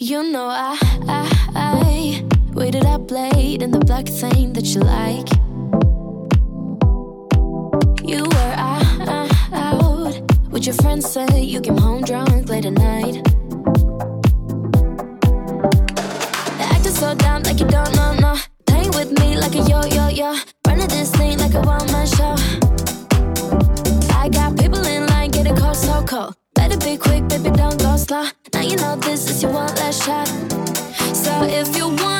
You know I, I, I waited up late in the black thing that you like. You were out, out with your friends, said you came home drunk late at night. Acting so down like you don't know, no. Playing with me like a yo yo yo. Running this thing like a one man show. I got people in line getting caught so cold. Better be quick, baby, don't go slow you know this is your one last shot. So if you want.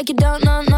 like you don't know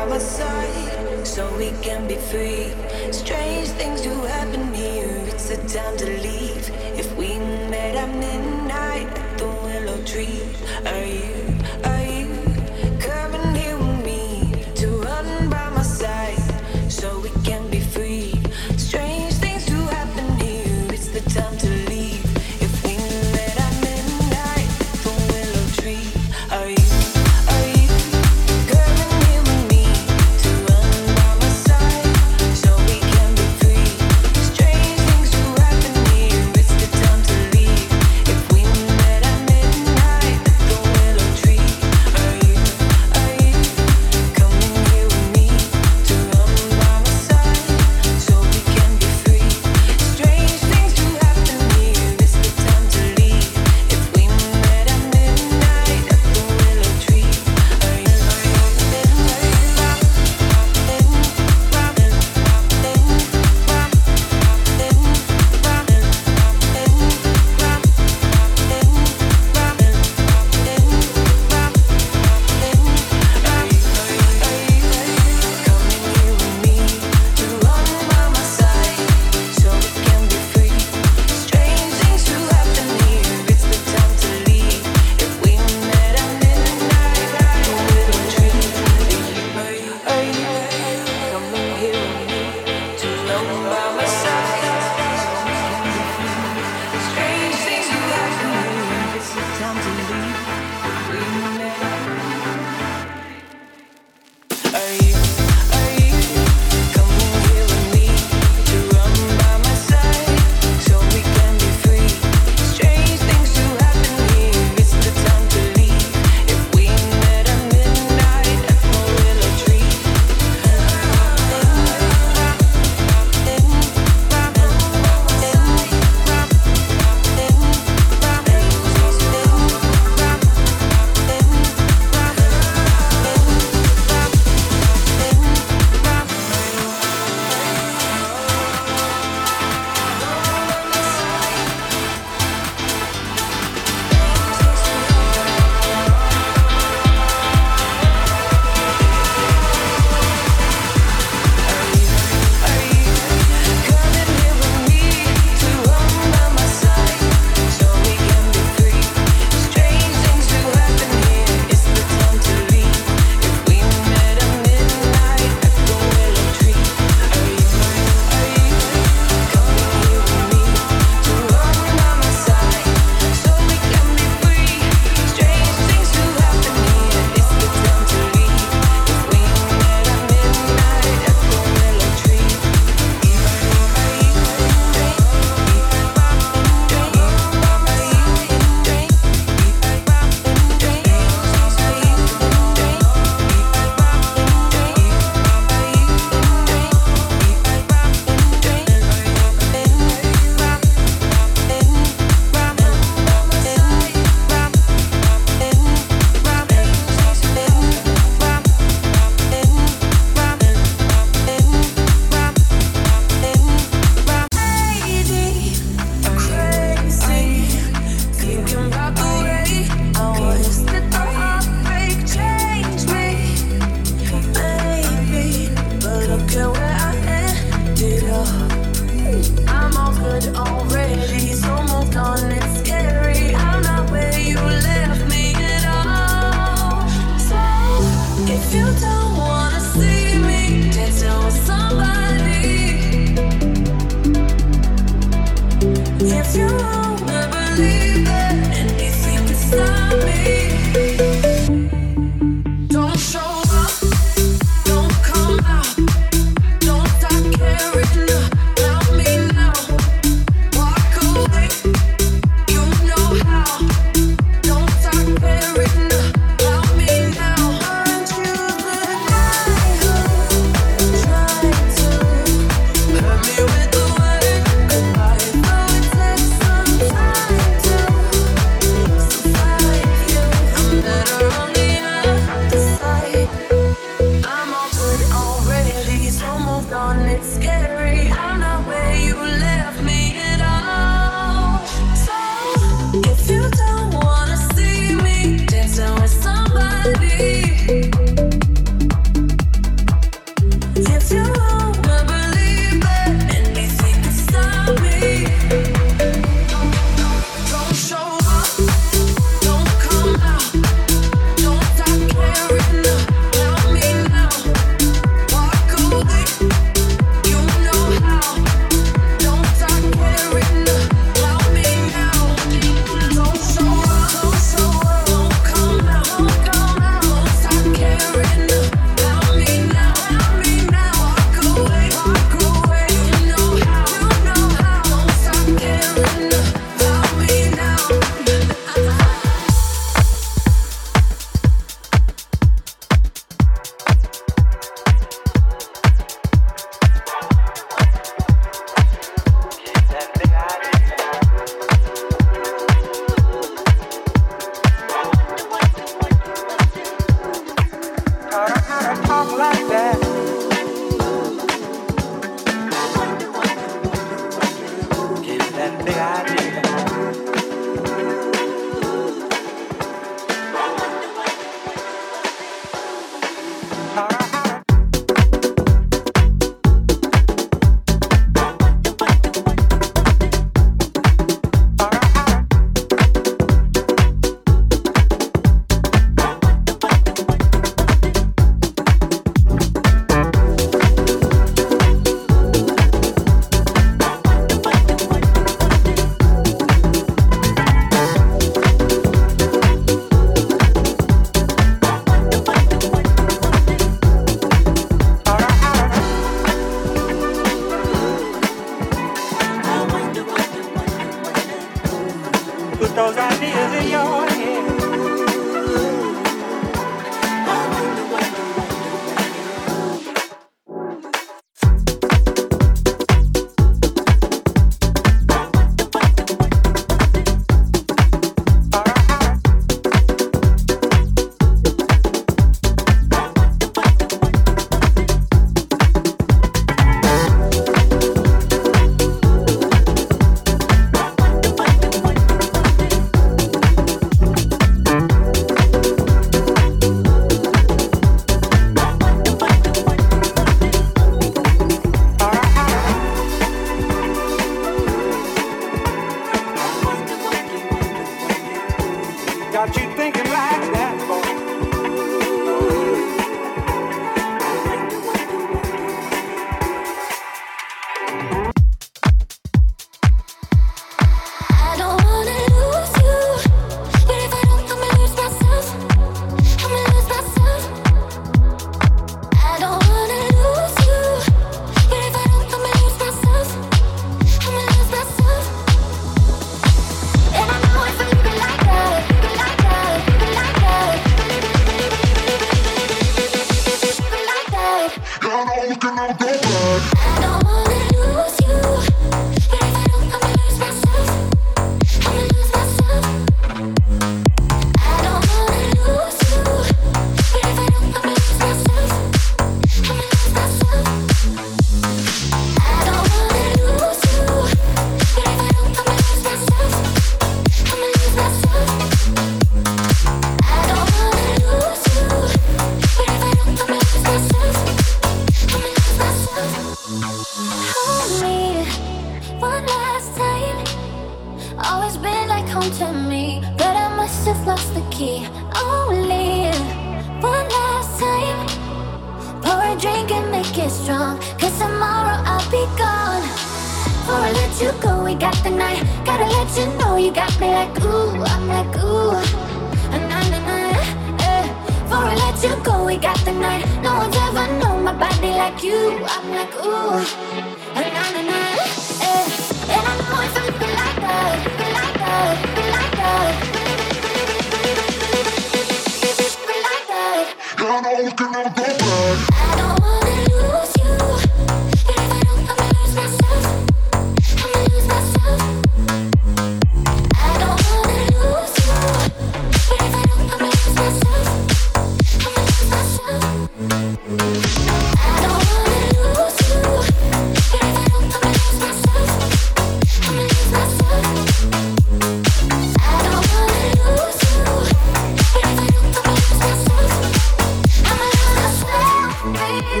I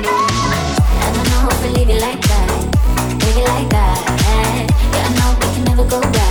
don't know if like that, like that. Yeah, I know we can never go back.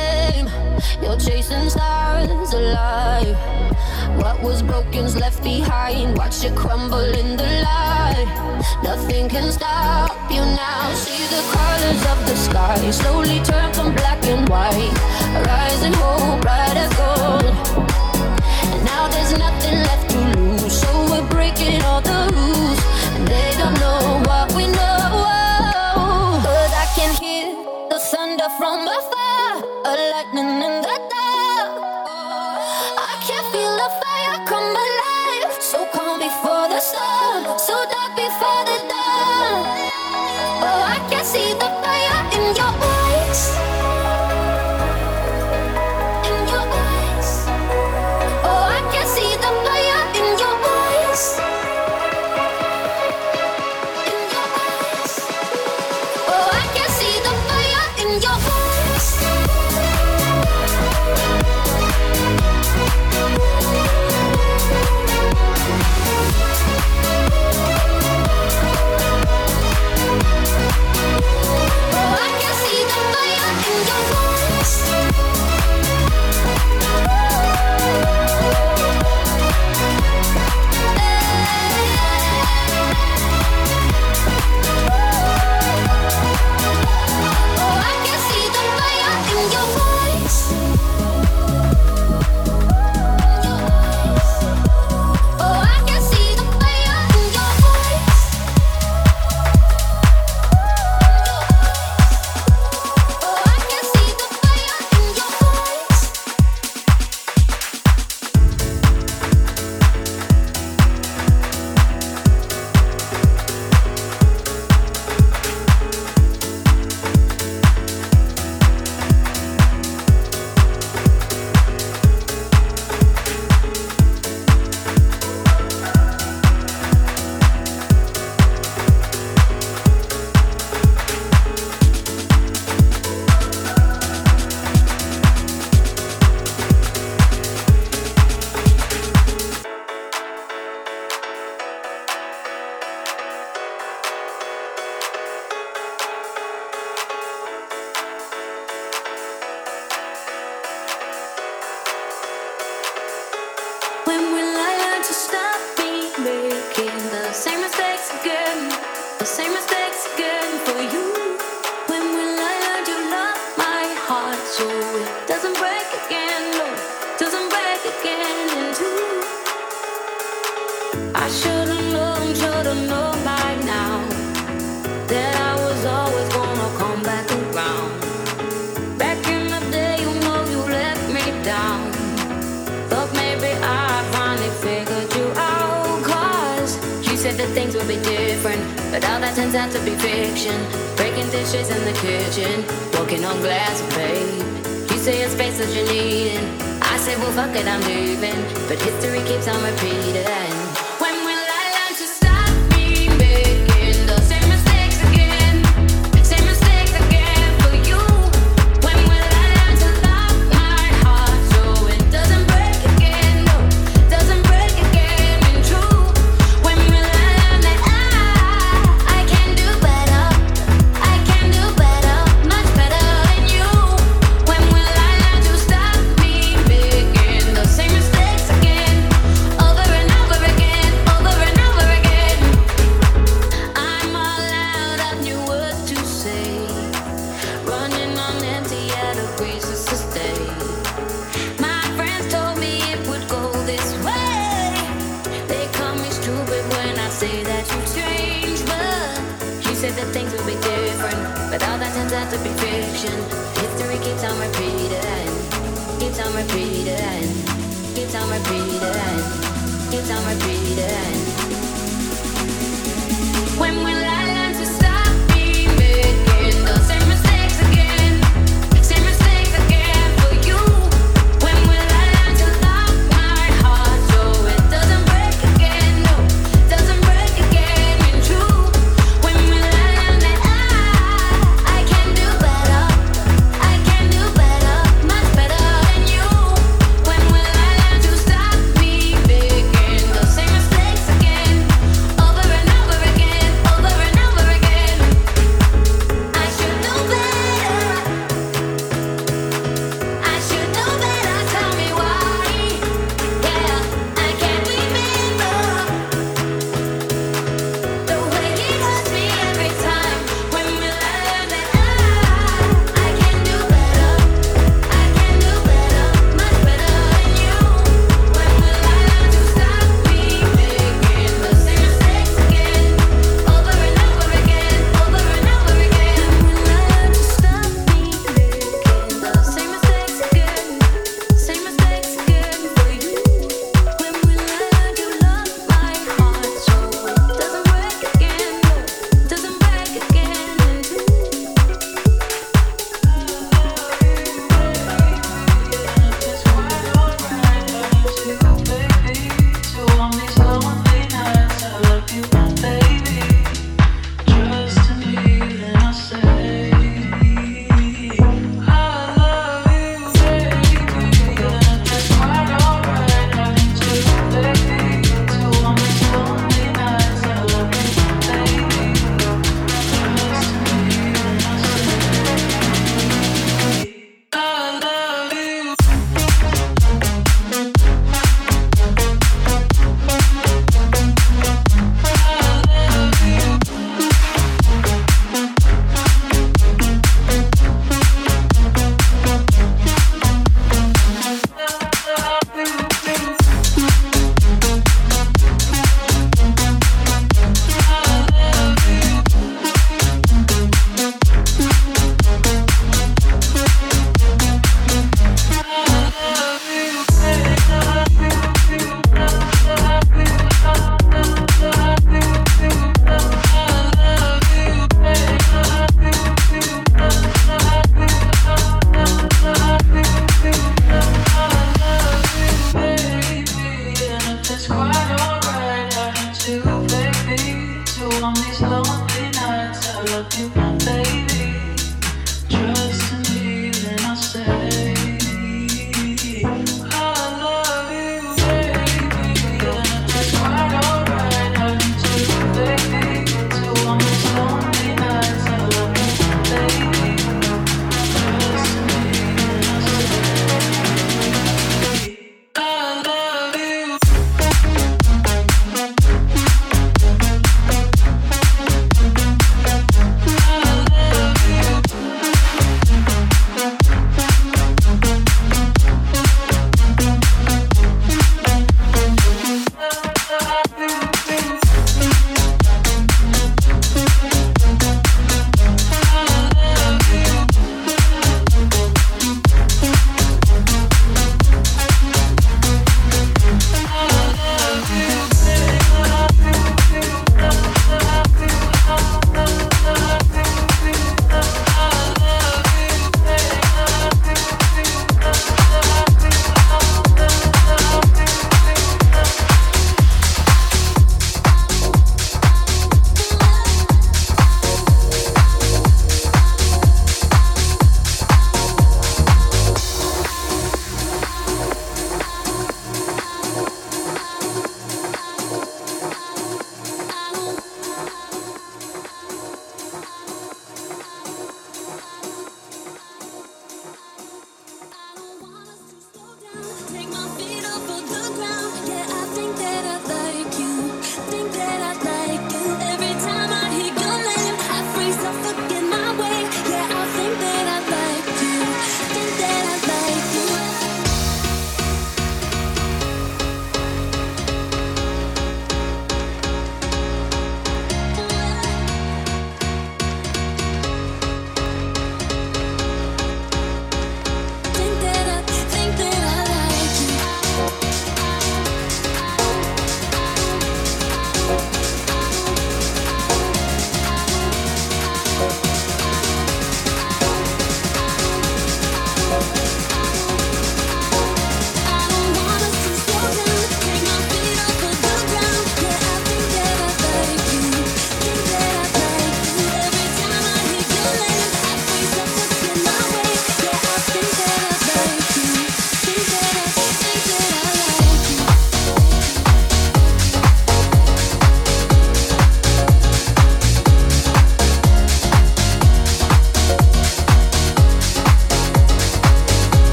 blame. You're chasing stars alive. What was broken's left behind. Watch it crumble in the light. Nothing can stop you now. See the colors of the sky slowly turn from black and white. Rising hope, bright as gold. And now there's nothing left to lose. So we're breaking all the rules. And they don't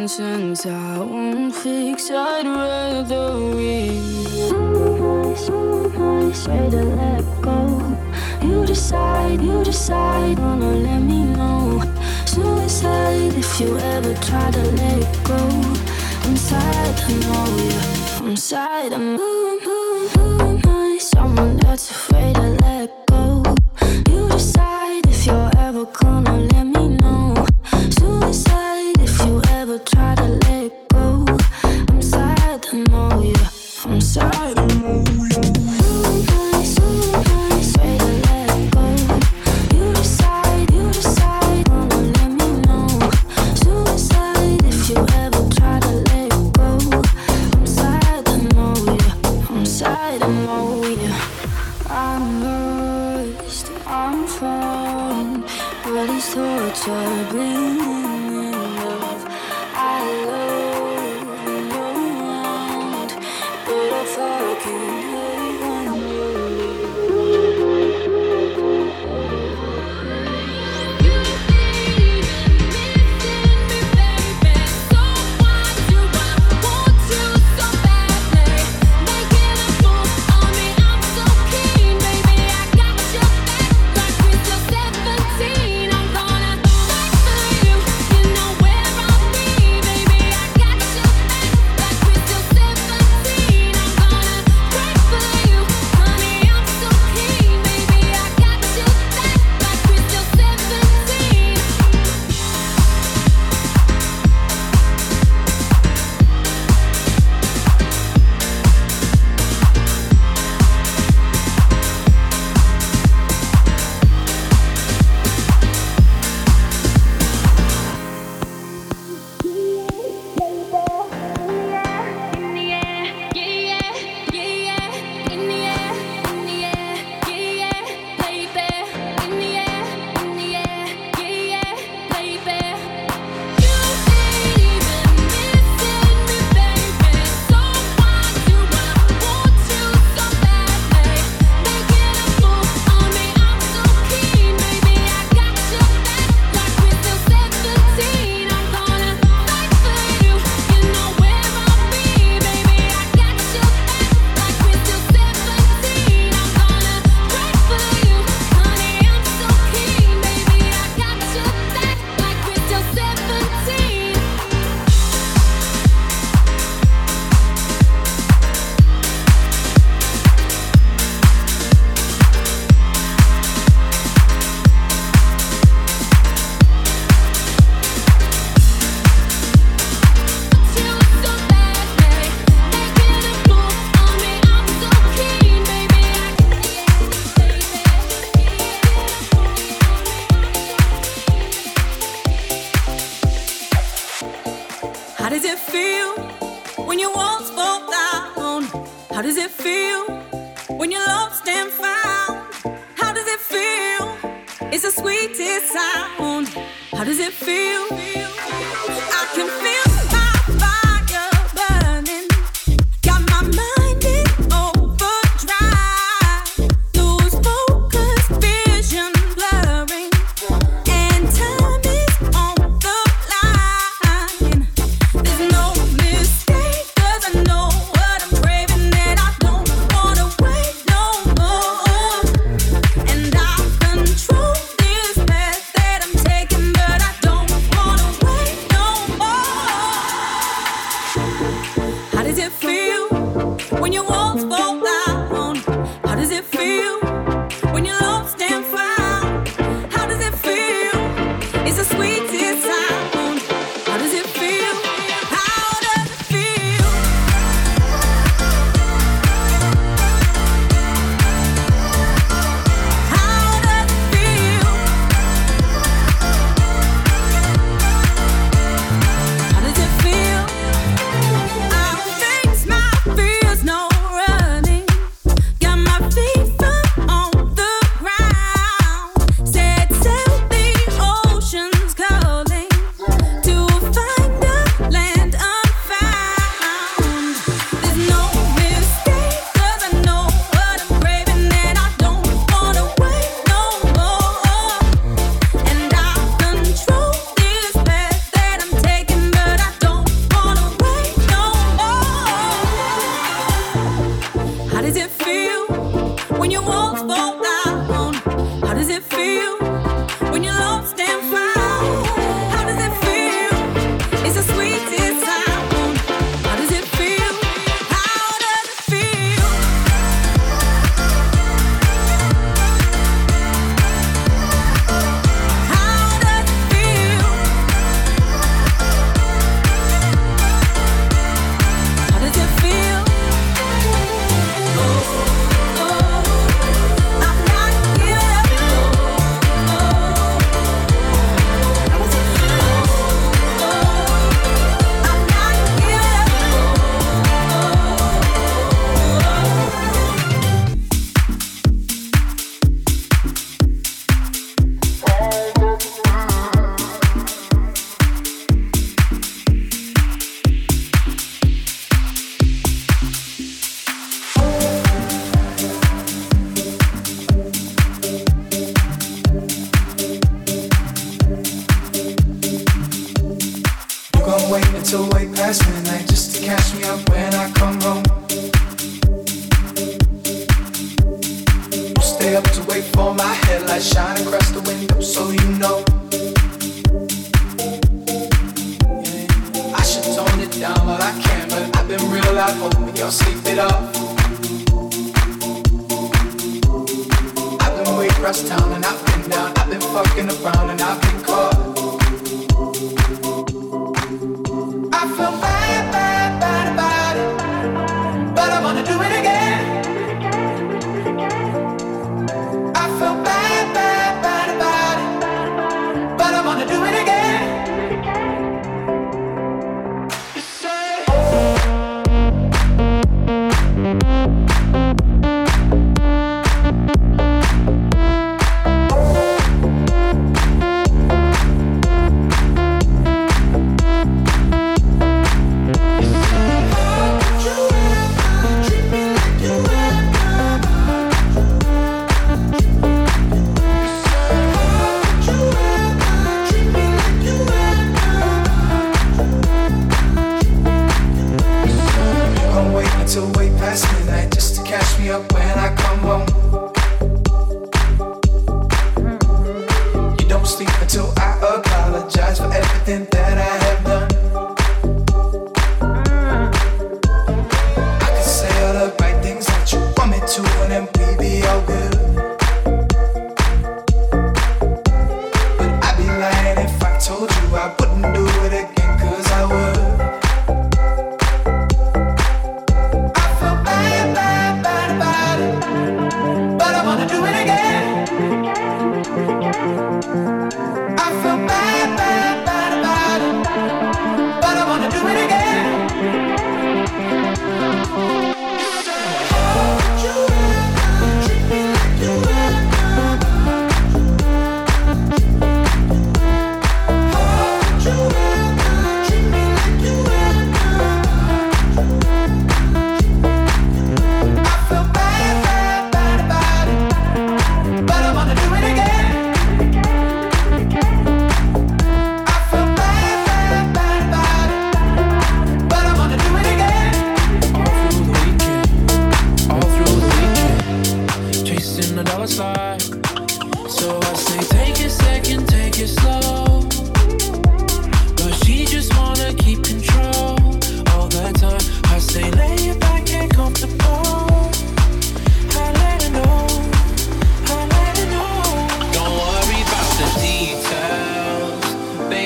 contentions. I won't fix, I'd rather leave. So nice, way to let go. You decide, you decide, wanna let me know. Suicide if you ever try to let go. I'm sad, I know you. I'm sad, I'm moving, moving, moving. Someone that's afraid to let go. You decide if you're ever gonna let me know. It's the sweetest sound. How does it feel? I can feel.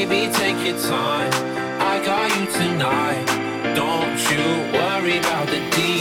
baby, take your time. I got you tonight. Don't you worry about the deal.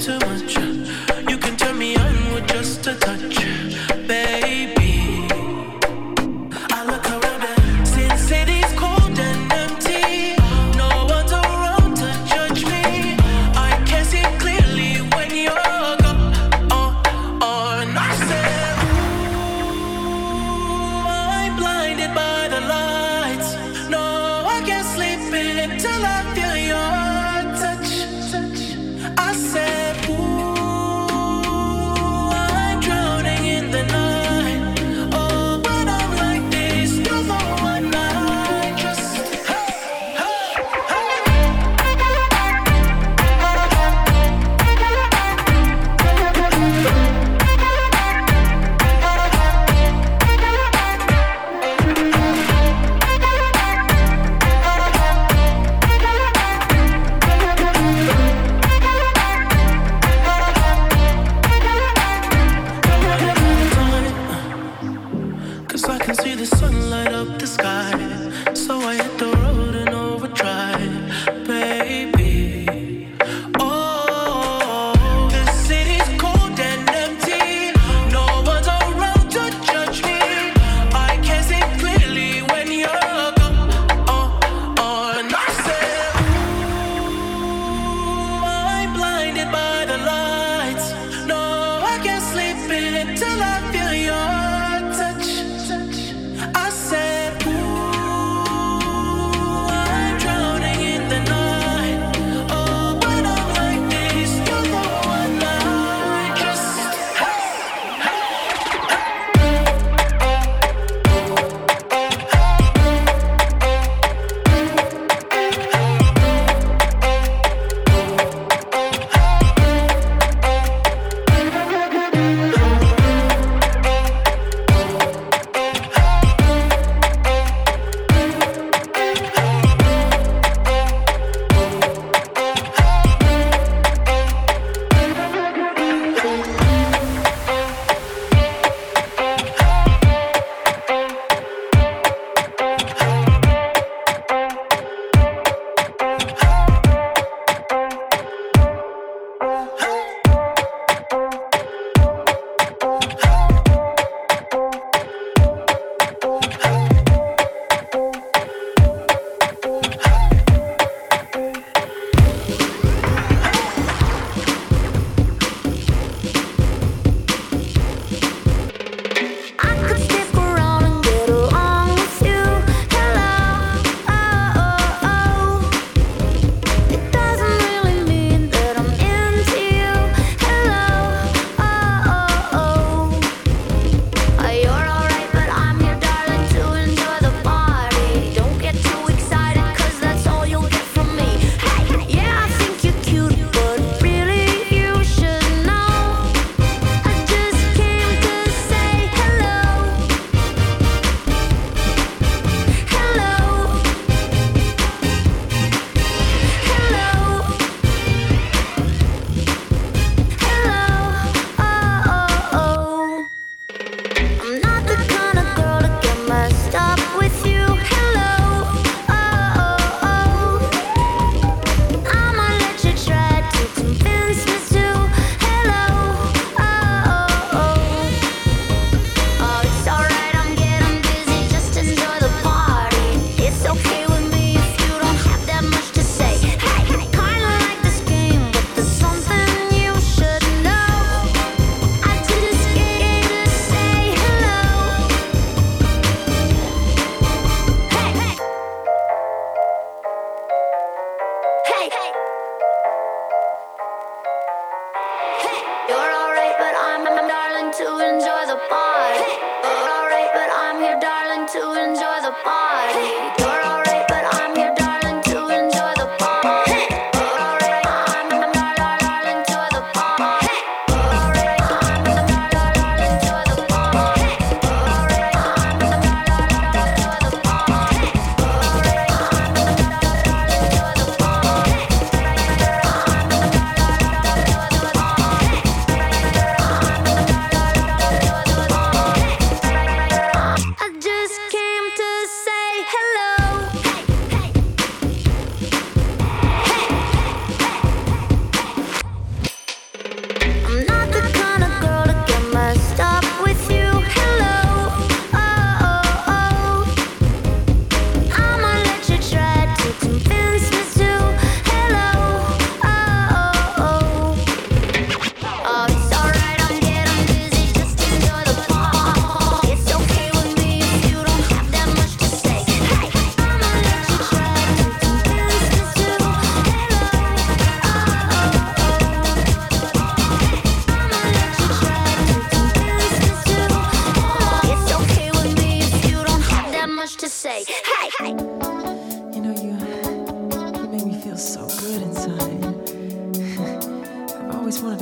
too much.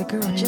Girl